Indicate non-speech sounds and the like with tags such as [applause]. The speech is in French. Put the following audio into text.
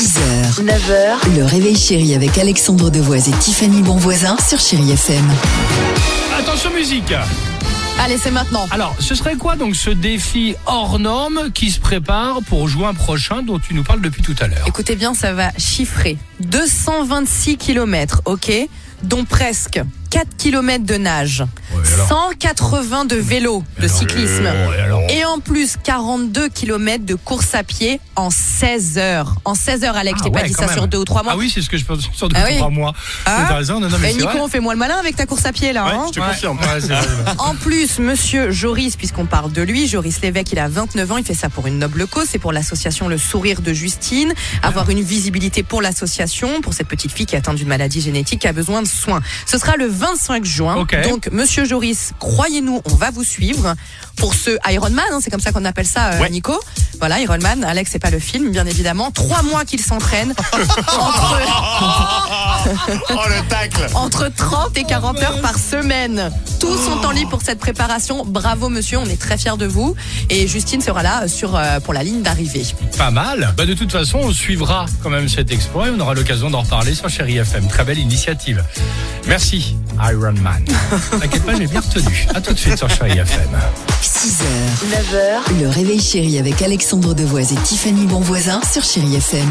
6h, 9h, le réveil chéri avec Alexandre Devoise et Tiffany Bonvoisin sur Chéri FM. Attention musique Allez, c'est maintenant. Alors, ce serait quoi donc ce défi hors norme qui se prépare pour juin prochain dont tu nous parles depuis tout à l'heure? Écoutez bien, ça va chiffrer. 226 km, ok? Dont presque 4 km de nage, Ouais, alors 180 de vélo, de alors, cyclisme. euh, et Et en plus, 42 km de course à pied en 16 heures. En 16 heures, Alex, je Ah t'ai pas ouais, dit quand ça même. sur deux ou trois mois. Ah oui, c'est ce que je pense sur deux Ah ou oui. trois mois. Ah. T'as raison, non, non, mais c'est Nico, on fait moins le malin avec ta course à pied là. hein je te confirme. Ouais. En plus, monsieur Joris, puisqu'on parle de lui, Joris Lévesque, il a 29 ans, il fait ça pour une noble cause, c'est pour l'association Le Sourire de Justine, avoir une visibilité pour l'association, pour cette petite fille qui est atteinte d'une maladie génétique qui a besoin de soins. Ce sera le 25 juin. Donc, monsieur Joris, croyez-nous, on va vous suivre pour ce Ironman, hein, c'est comme ça qu'on appelle ça, euh, Ouais. Nico. Voilà, Ironman, Alex, c'est pas le film, bien évidemment. Trois mois qu'il s'entraîne. [laughs] entre, Oh le tacle [laughs] entre 30 et 40 heures par semaine. Tous sont en ligne pour cette préparation. Bravo monsieur, on est très fiers de vous. Et Justine sera là sur, euh, pour la ligne d'arrivée. Pas mal. Bah, de toute façon, on suivra quand même cet exploit et on aura l'occasion d'en reparler sur Chéri FM. Très belle initiative. Merci, Iron Man. [laughs] T'inquiète pas, j'ai bien retenu. À tout de suite sur Chéri FM. 6h, 9h, le réveil chéri avec Alexandre Devoise et Tiffany Bonvoisin sur Chéri FM.